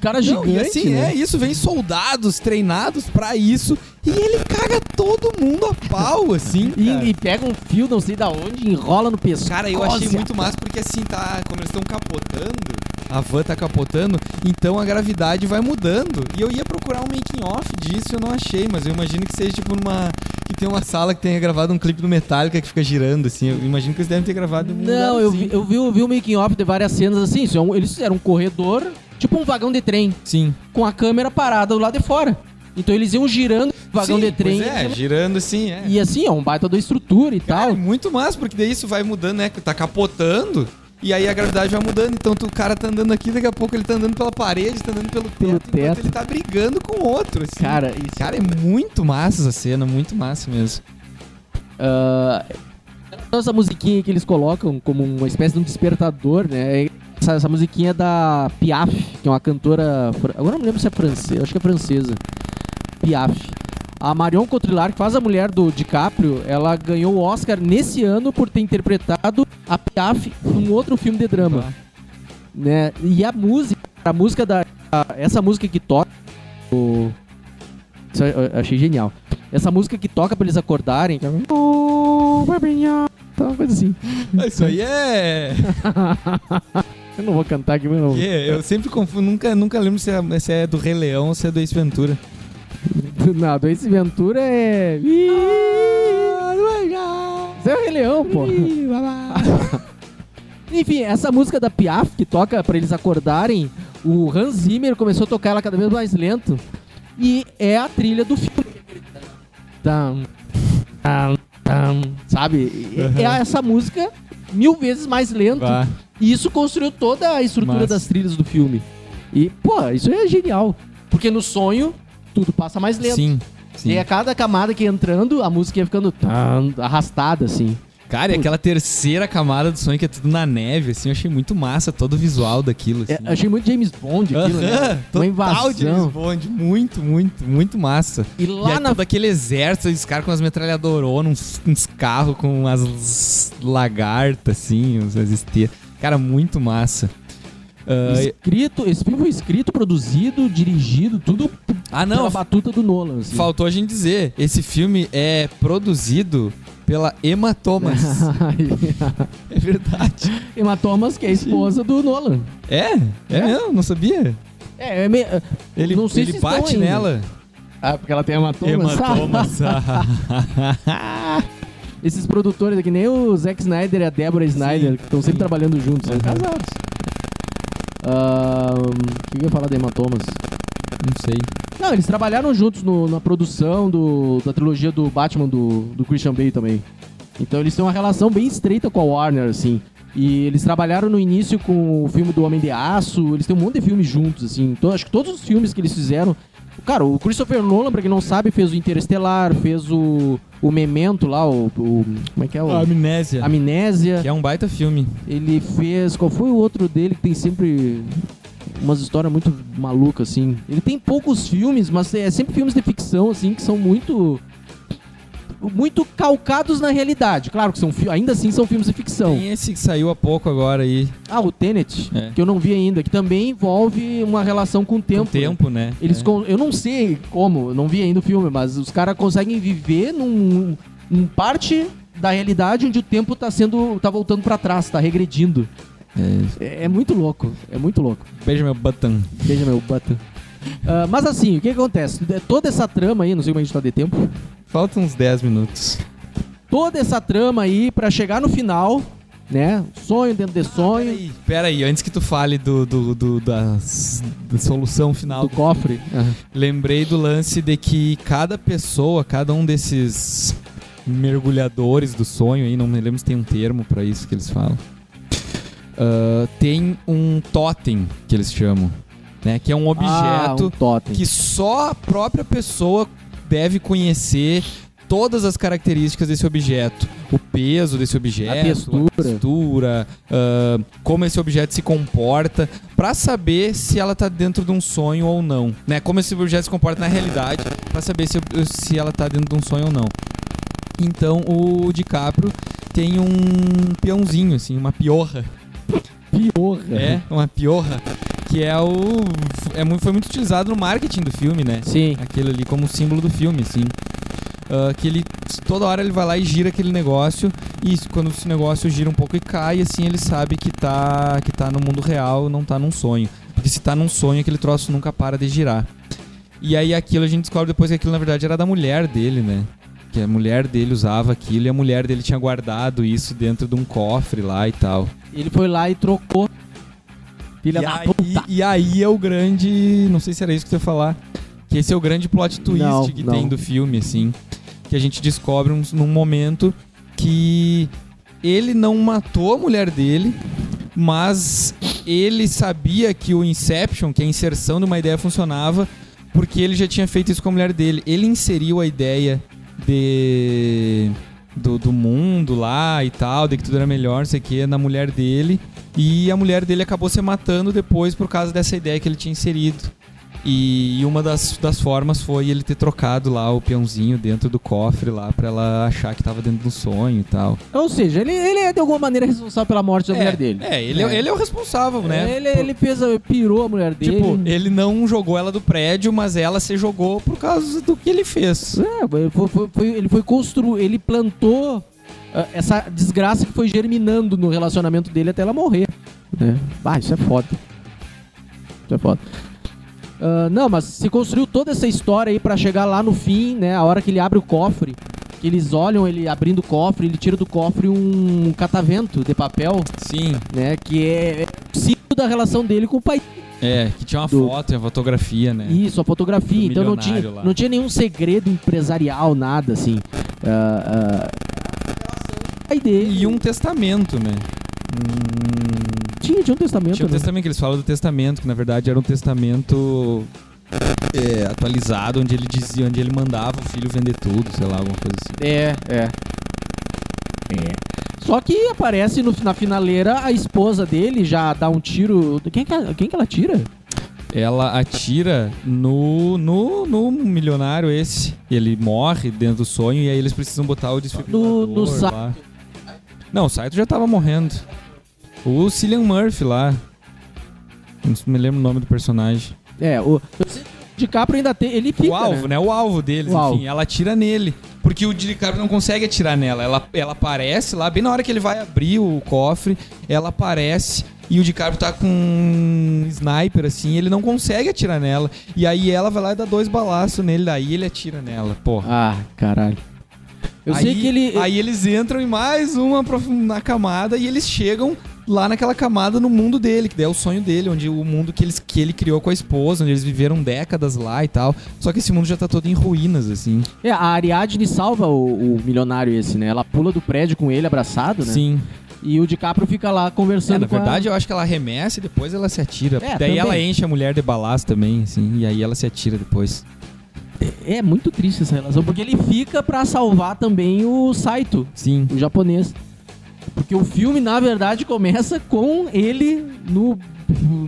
caras gigantes. assim, né? é isso, vem soldados treinados pra isso e ele caga todo mundo a pau, assim. E, e pega um fio, não sei da onde, enrola no pescoço. Cara, eu achei muito massa porque assim, tá. Como eles estão capotando, a van tá capotando, então a gravidade vai mudando. E eu ia procurar um making off disso e eu não achei, mas eu imagino que seja tipo numa. Que tem uma sala que tenha gravado um clipe do Metallica que fica girando, assim. Eu imagino que eles devem ter gravado um Não, eu assim. vi, eu vi, eu vi o making off de várias cenas assim. É eles fizeram um corredor, tipo um vagão de trem, Sim. com a câmera parada do lado de fora. Então eles iam girando vagão Sim, de trem. Pois é, girando assim, é. E assim, é um baita da estrutura e Cara, é tal. muito massa, porque daí isso vai mudando, né? Tá capotando. E aí a gravidade vai mudando, então tu- o cara tá andando aqui, daqui a pouco ele tá andando pela parede, tá andando pelo teto, enquanto teto. ele tá brigando com outro, assim. Cara, isso. Cara, é muito massa essa cena, muito massa mesmo. ah, essa musiquinha que eles colocam como uma espécie de um despertador, né? Essa, essa musiquinha é da Piaf, que é uma cantora. Agora não lembro se é francesa, acho que é francesa. Piaf. A Marion Cotillard, que faz a mulher do DiCaprio, ela ganhou o Oscar nesse ano por ter interpretado a Piaf num outro filme de drama. né? E a música, a música da a- essa música que toca o isso eu achei genial. Essa música que toca pra eles acordarem, é Oh, tá, uma coisa assim. Isso aí é. [laughs] Eu não vou cantar aqui, mas não. que Eu sempre confundo, nunca, nunca lembro se é, se é do Rei Leão ou se é do Ace Ventura. [laughs] Não, do Ace Ventura é. Isso é o Rei Leão, pô. [laughs] Enfim, essa música da Piaf, que toca pra eles acordarem, o Hans Zimmer começou a tocar ela cada vez mais lento. E é a trilha do filme. Tam, tam, tam, sabe? É essa música mil vezes mais lento. Vá. E isso construiu toda a estrutura Massa. das trilhas do filme. E, pô, isso é genial. Porque no sonho, tudo passa mais lento. Sim. sim. E a cada camada que ia entrando, a música ia ficando arrastada, assim. Cara, e aquela terceira camada do sonho que é tudo na neve, assim, eu achei muito massa todo o visual daquilo. Assim. É, achei muito James Bond aquilo, Aham, né? Uma invasão. James Bond, muito, muito, muito massa. E E lá aí na todo aquele exército, os caras com as metralhadoras, uns, uns carros com umas lagartas, assim, uns esteiras. Cara, muito massa. Ah, escrito, esse filme foi escrito, produzido, dirigido, tudo ah, pela não, batuta do Nolan. Assim. faltou a gente dizer, esse filme é produzido pela Emma Thomas. [laughs] é verdade. Emma Thomas, que é a esposa do Nolan. É? É mesmo? Não sabia? É, é meio, Ele, não sei ele se bate nela. Ah, porque ela tem Emma Thomas. Emma [laughs] Thomas. [laughs] Esses produtores aqui, nem o Zack Snyder e a Deborah Snyder, que estão sempre sim. trabalhando juntos, são Uhum. casados. O que eu ia falar da Emma Thomas? Não sei. Não, eles trabalharam juntos no- na produção do- da trilogia do Batman do, do Christian Bale também. Então eles têm uma relação bem estreita com a Warner, assim. E eles trabalharam no início com o filme do Homem de Aço, eles têm um monte de filmes juntos, assim. Então acho que todos os filmes que eles fizeram. Cara, o Christopher Nolan, pra quem não sabe, fez o Interestelar, fez o, o Memento lá, o, o- Como é que é? O, Amnésia. Amnésia. Que é um baita filme. Ele fez. Qual foi o outro dele que tem sempre umas histórias muito malucas, assim? Ele tem poucos filmes, mas é sempre filmes de ficção, assim, que são muito. Muito calcados na realidade. Claro que são ainda assim são filmes de ficção. Tem esse que saiu há pouco agora aí. Ah, o Tenet, É. que eu não vi ainda, que também envolve uma relação com o tempo. Com tempo, né? Eles É. Eu não sei como, não vi ainda o filme, mas os caras conseguem viver num, num parte da realidade onde o tempo tá sendo. tá voltando pra trás, tá regredindo. É, é muito louco, é muito louco. Beijo meu button. Veja meu button. Ah, mas assim, o que, que acontece? Toda essa trama aí, não sei como a gente tá de tempo. Faltam uns 10 minutos. Toda essa trama aí pra chegar no final, né? Sonho dentro de sonho, Peraí, peraí, antes que tu fale do, do, do- das- da solução final, do cofre. Aham. lembrei do lance de que cada pessoa, cada um desses mergulhadores do sonho aí, não me lembro se tem um termo pra isso que eles falam, ah, tem um totem que eles chamam, né? Que é um Ah, objeto um totem. que só a própria pessoa deve conhecer todas as características desse objeto. O peso desse objeto, A textura. textura, ah, como esse objeto se comporta, pra saber se ela tá dentro de um sonho ou não. Né? Como esse objeto se comporta na realidade, pra saber se, se ela tá dentro de um sonho ou não. Então o DiCaprio tem um peãozinho, assim, uma piorra. Piorra. É, uma piorra. Que é o. É muito, foi muito utilizado no marketing do filme, né? Sim. Aquilo ali como símbolo do filme, assim. Ah, que ele. Toda hora ele vai lá e gira aquele negócio. E quando esse negócio gira um pouco e cai, assim, ele sabe que tá, que tá no mundo real, não tá num sonho. Porque se tá num sonho, aquele troço nunca para de girar. E aí aquilo a gente descobre depois que aquilo na verdade era da mulher dele, né? Que a mulher dele usava aquilo e a mulher dele tinha guardado isso dentro de um cofre lá e tal. Ele foi lá e trocou. Filha e, da aí, puta. e aí é o grande. Não sei se era isso que você ia falar. Que esse é o grande plot twist Não, que não. tem do filme, assim. Que a gente descobre um, num momento que ele não matou a mulher dele, mas ele sabia que o Inception, que é a inserção de uma ideia, funcionava porque ele já tinha feito isso com a mulher dele. Ele inseriu a ideia de. Do, do mundo lá e tal, de que tudo era melhor, não sei o que, na mulher dele. E a mulher dele acabou se matando depois por causa dessa ideia que ele tinha inserido. E uma das, das formas foi ele ter trocado lá o peãozinho dentro do cofre lá pra ela achar que tava dentro do sonho e tal. Ou seja, ele, ele é de alguma maneira responsável pela morte da mulher dele. É, ele é, ele é o responsável, né? Ele, ele fez, a- pirou a mulher dele. Tipo, ele não jogou ela do prédio, mas ela se jogou por causa do que ele fez. É, ele foi, foi- foi- ele foi construir, ele plantou ah, essa desgraça que foi germinando no relacionamento dele até ela morrer. né? Ah, isso é foda. Isso é foda. Ah, não, mas se construiu toda essa história aí pra chegar lá no fim, né? A hora que ele abre o cofre que eles olham ele abrindo o cofre, ele tira do cofre um catavento de papel, Sim. né? Que é símbolo da relação dele com o pai. É, que tinha uma Do- foto, uma fotografia, né? Isso, a fotografia. Então não tinha, lá. não tinha nenhum segredo empresarial, nada assim. Aí dele. E um testamento, né? Hum, Tinha, tinha um testamento. Tinha um né? testamento que eles falam do testamento, que na verdade era um testamento é, atualizado, onde ele dizia, onde ele mandava o filho vender tudo, sei lá, alguma coisa assim. É, é. É. Só que aparece no- na finaleira a esposa dele já dá um tiro. Quem que, ela- quem que ela tira? Ela atira no, no, no milionário esse. E ele morre dentro do sonho e aí eles precisam botar o desfibrilador No- no lá. Não, o Saito já tava morrendo. O Cillian Murphy lá. Não me lembro o nome do personagem. É, o. DiCaprio ainda tem. Ele fica. o alvo, né? O alvo deles, O enfim. alvo. Ela atira nele. Porque o DiCaprio não consegue atirar nela. Ela, ela aparece lá, bem na hora que ele vai abrir o cofre, ela aparece e o DiCaprio tá com um sniper, assim, ele não consegue atirar nela. E aí ela vai lá e dá dois balaços nele, daí ele atira nela, porra. Ah, caralho. Eu aí, sei que ele. Aí eles entram em mais uma na camada e eles chegam lá naquela camada no mundo dele, que daí é o sonho dele, onde o mundo que, eles, que ele criou com a esposa, onde eles viveram décadas lá e tal. Só que esse mundo já tá todo em ruínas, assim. É, a Ariadne salva o, o milionário esse, né? Ela pula do prédio com ele abraçado, né? Sim. E o DiCaprio fica lá É, conversando na com a- verdade, eu acho que ela arremessa e depois ela se atira. É, Daí também. ela enche a mulher de balaço também, assim, e aí ela se atira depois. É muito triste essa relação, porque ele fica pra salvar também o Saito, Sim. o japonês. Porque o filme, na verdade, começa com ele no.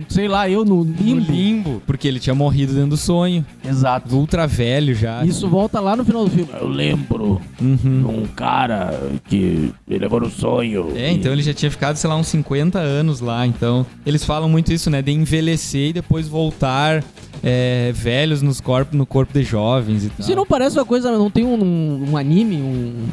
Sei lá, eu no No limbo. limbo, porque ele tinha morrido dentro do sonho. Exato. Ultra velho já. Isso volta lá no final do filme. Eu lembro Uhum. um cara que me levou no sonho. É, então ele já tinha ficado, sei lá, uns 50 anos lá. Então, eles falam muito isso, né? De envelhecer e depois voltar é, velhos nos corpos, no corpo de jovens e tal. Se não parece uma coisa, não tem um, um anime, um.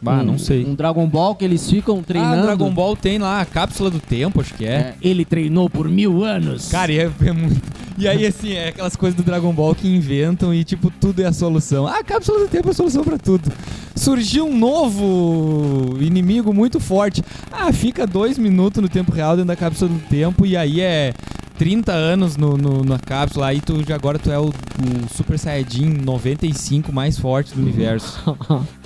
Bah, um- não sei. Um Dragon Ball que eles ficam treinando. Ah, Dragon Ball tem lá a cápsula do tempo, acho que é. É, ele treinou por mil anos. Cara, e é, é muito. E aí, assim, é aquelas coisas do Dragon Ball que inventam e, tipo, tudo é a solução. Ah, a cápsula do tempo é a solução pra tudo. Surgiu um novo inimigo muito forte. Ah, fica dois minutos no tempo real dentro da cápsula do tempo e aí é 30 anos no, no- na cápsula. Aí tu já agora tu é o, o Super Saiyajin 95 mais forte do universo. [laughs]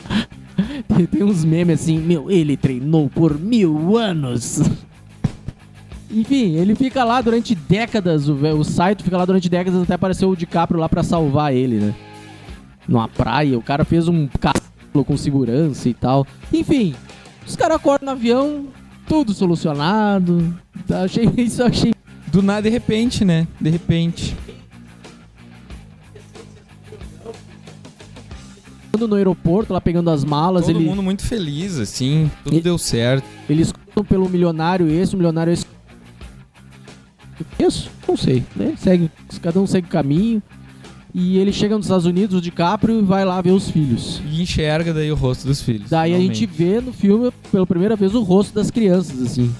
Tem, tem uns memes assim, meu, ele treinou por mil anos. [laughs] Enfim, ele fica lá durante décadas, o, o Saito fica lá durante décadas até aparecer o DiCaprio lá pra salvar ele, né? Numa praia, o cara fez um castelo com segurança e tal. Enfim, os caras acordam no avião, tudo solucionado. Tá, Achei [laughs] isso, achei. Do nada, de repente, né? De repente. No aeroporto, lá pegando as malas, Todo ele, mundo muito feliz, assim. Tudo E- deu certo. eles contam pelo milionário esse, o milionário esse. Isso? Não sei, né? Segue, cada um segue o caminho. E ele chega nos Estados Unidos, o DiCaprio, e vai lá ver os filhos. E enxerga daí o rosto dos filhos. Daí a finalmente. gente vê no filme, pela primeira vez, o rosto das crianças, assim.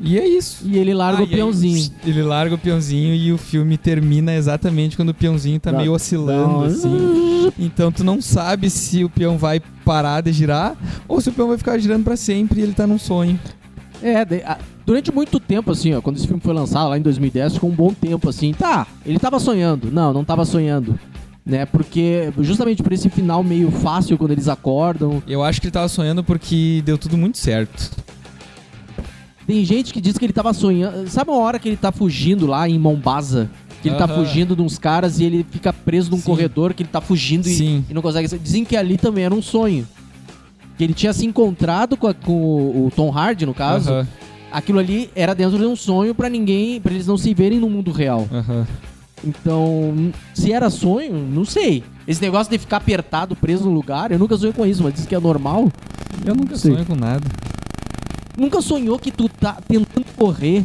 E é isso. E ele larga Ah, o e aí, peãozinho. ele larga o peãozinho e o filme termina exatamente quando o peãozinho tá meio oscilando, assim. Então tu não sabe se o peão vai parar de girar ou se o peão vai ficar girando pra sempre e ele tá num sonho. É, de- a- durante muito tempo, assim, ó, quando esse filme foi lançado, lá em 2010, ficou um bom tempo, assim, tá, ele tava sonhando. Não, não tava sonhando. Né, porque justamente por esse final meio fácil quando eles acordam. Eu acho que ele tava sonhando porque deu tudo muito certo. Tem gente que diz que ele tava sonhando. Sabe uma hora que ele tá fugindo lá em Mombasa? Que ele tá Aham. fugindo de uns caras e ele fica preso num Sim. corredor que ele tá fugindo e, Sim. e não consegue. sair. Dizem que ali também era um sonho. Que ele tinha se encontrado com, a- com o, o Tom Hardy, no caso. Aham, Aquilo ali era dentro de um sonho pra ninguém, pra eles não se verem no mundo real. aham. Então, se era sonho, não sei. Esse negócio de ficar apertado, preso no lugar, eu nunca sonhei com isso, mas diz que é normal. Eu nunca Sim. sonho com nada. Nunca sonhou que tu tá tentando correr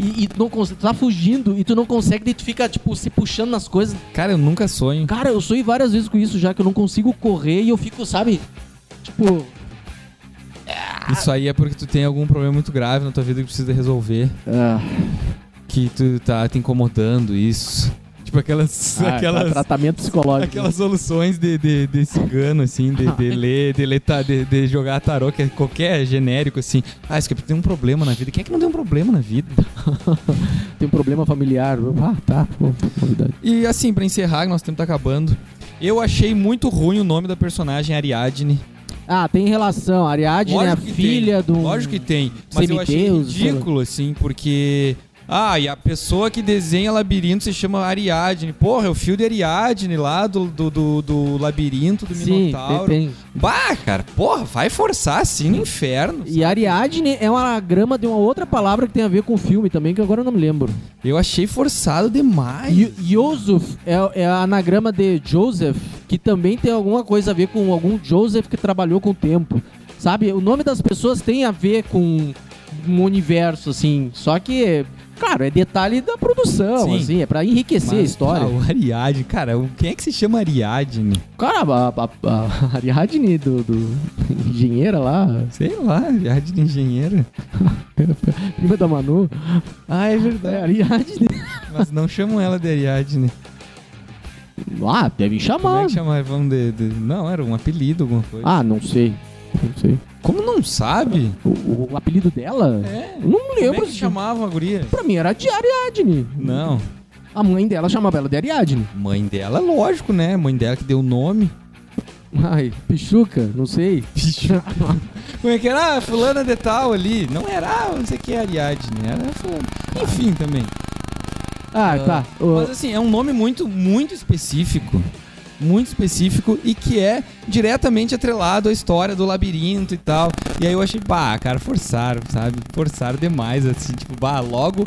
e, e não consegue, tu tá fugindo e tu não consegue, daí tu fica, tipo, se puxando nas coisas. Cara, eu nunca sonho. Cara, eu sonhei várias vezes com isso já, que eu não consigo correr e eu fico, sabe, tipo, Isso aí é porque tu tem algum problema muito grave na tua vida que precisa resolver. ah, Que tu tá te incomodando isso. Tipo aquelas. Ah, aquelas tratamento psicológico. Aquelas soluções de, de, de cigano, assim, de, de [laughs] ler, de, ler ta- de, de jogar tarô, que é qualquer genérico, assim. Ah, isso aqui tem um problema na vida. Quem é que não tem um problema na vida? [laughs] Tem um problema familiar. Ah, tá. Pô, novidade. E assim, pra encerrar, nosso tempo tá acabando. Eu achei muito ruim o nome da personagem Ariadne. Ah, tem relação. A Ariadne é a Lógico que filha tem. do. Lógico que tem. Mas eu achei ridículo, assim, porque. Ah, e a pessoa que desenha labirinto se chama Ariadne. Porra, é o fio de Ariadne lá do, do, do, do labirinto do Sim, Minotauro. tem. Bah, cara, porra, vai forçar assim no inferno. E Ariadne é um anagrama de uma outra palavra que tem a ver com o filme também, que agora eu não me lembro. Eu achei forçado demais. Yo- Yusuf é, é a anagrama de Joseph, que também tem alguma coisa a ver com algum Joseph que trabalhou com o tempo. Sabe? O nome das pessoas tem a ver com um universo, assim. Só que, claro, é detalhe da produção, Sim. assim. É pra enriquecer a Mas, história. ah, o Ariadne, cara, quem é que se chama Ariadne? Cara, a, a, a [laughs] Ariadne do, do engenheira lá, Sei lá, Ariadne engenheira. [laughs] prima da Manu. Ah, é É, verdade. Ariadne. Mas não chamam ela de Ariadne. Ah, devem Como é chamar. que chamavam? Vamos de, de- Não, era um apelido, alguma coisa. Ah, não sei. Não sei. Como não sabe? O, o apelido dela? É. Eu não Como é lembro que se chamavam a guria? Pra mim era de Ariadne. Não. A mãe dela chamava ela de Ariadne. Mãe dela, lógico, né? Mãe dela que deu o nome. Ai, Pichuca, não sei. [laughs] Como é que era? Ah, fulana de tal ali. Não era, ah, não sei o que Ariadne. Era fulana. Enfim, também. Ah, tá. O- Mas assim, é um nome muito, muito específico. Muito específico e que é diretamente atrelado à história do labirinto e tal. E aí eu achei, bah, cara, forçaram, sabe? Forçaram demais, assim, tipo, bah, logo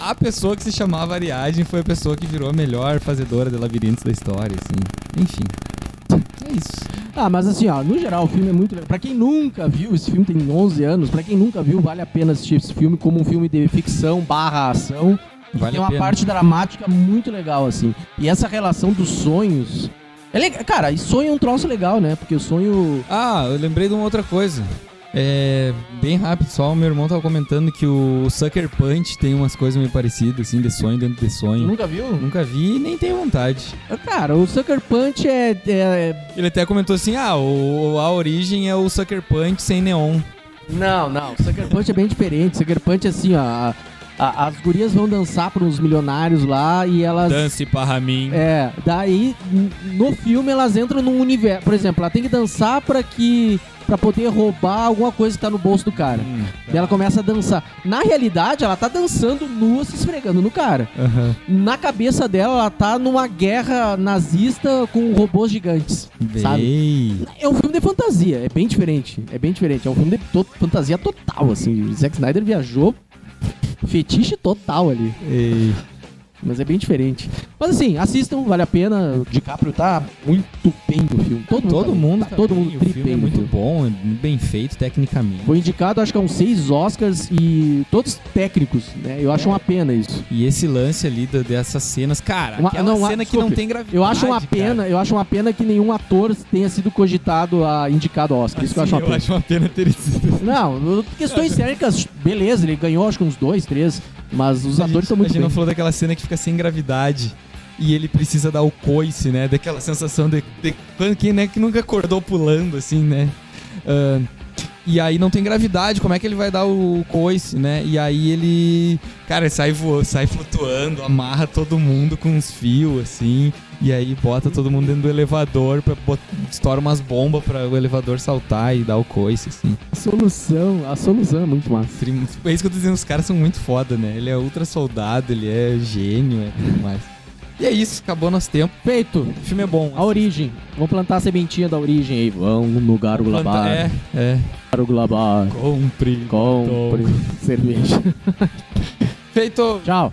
a pessoa que se chamava Ariadne foi a pessoa que virou a melhor fazedora de labirintos da história, assim. Enfim. É isso. Ah, mas assim, ó, no geral o filme é muito legal. Pra quem nunca viu, esse filme tem 11 anos, pra quem nunca viu, vale a pena assistir esse filme como um filme de ficção barra ação. Vale tem uma pena. parte dramática muito legal, assim. E essa relação dos sonhos... É legal. Cara, e sonho é um troço legal, né? Porque o sonho... Ah, eu lembrei de uma outra coisa. É. Bem rápido, só o meu irmão tava comentando que o Sucker Punch tem umas coisas meio parecidas, assim, de sonho dentro de sonho. Nunca viu? Nunca vi e nem tenho vontade. Cara, o Sucker Punch é- é, Ele até comentou assim: ah, o, a origem é o Sucker Punch sem neon. Não, não. O Sucker Punch é bem diferente. Sucker Punch é assim, ó. A- as gurias vão dançar para uns milionários lá e elas. Dance para mim. É, daí no filme elas entram num universo. Por exemplo, ela tem que dançar pra que. para poder roubar alguma coisa que tá no bolso do cara. Hum, Daí ela começa a dançar. Na realidade, ela tá dançando nua, se esfregando no cara. Aham. Na cabeça dela, ela tá numa guerra nazista com robôs gigantes. Sabe? Bem. É um filme de fantasia, é bem diferente. É bem diferente. É um filme de to- fantasia total, assim. O Zack Snyder viajou fetiche total ali. Ei. Mas é bem diferente. Mas assim, assistam, vale a pena. O DiCaprio tá muito bem no filme. Todo mundo, Todo tá mundo, tá todo mundo o filme é muito filme. bom, é bem feito tecnicamente. Foi indicado, acho que a uns seis Oscars e todos técnicos, né? Eu acho uma pena isso. E esse lance ali da- dessas cenas, cara, Uma- não, uma- cena que desculpe. não tem gravidade. Eu acho uma cara. pena, eu acho uma pena que nenhum ator tenha sido cogitado a indicado ao Oscar. Isso que eu acho uma Assim, pena. eu acho uma pena ter sido. Não, questões técnicas, beleza, ele ganhou acho que uns dois, três, mas os A atores gente- estão muito A gente bem. não falou daquela cena que fica sem gravidade. E ele precisa dar o coice, né? Daquela sensação de. de quem né, que nunca acordou pulando, assim, né? Ah, e aí não tem gravidade, como é que ele vai dar o coice, né? E aí ele. Cara, sai, voando, sai flutuando, amarra todo mundo com uns fios, assim. E aí bota todo mundo dentro do elevador, pra bot... estoura umas bombas pra o elevador saltar e dar o coice, assim. A solução, a solução é muito massa. É isso que eu tô dizendo, os caras são muito foda, né? Ele é ultra soldado, ele é gênio, é tudo mais. E é isso, acabou nosso tempo. Feito. O filme é bom. A origem. Vamos plantar a sementinha da origem aí. Vamos no Gárgula Planta- Bar. É, é. Gárgula Bar. Compre. Compre cerveja. [laughs] Feito. Tchau.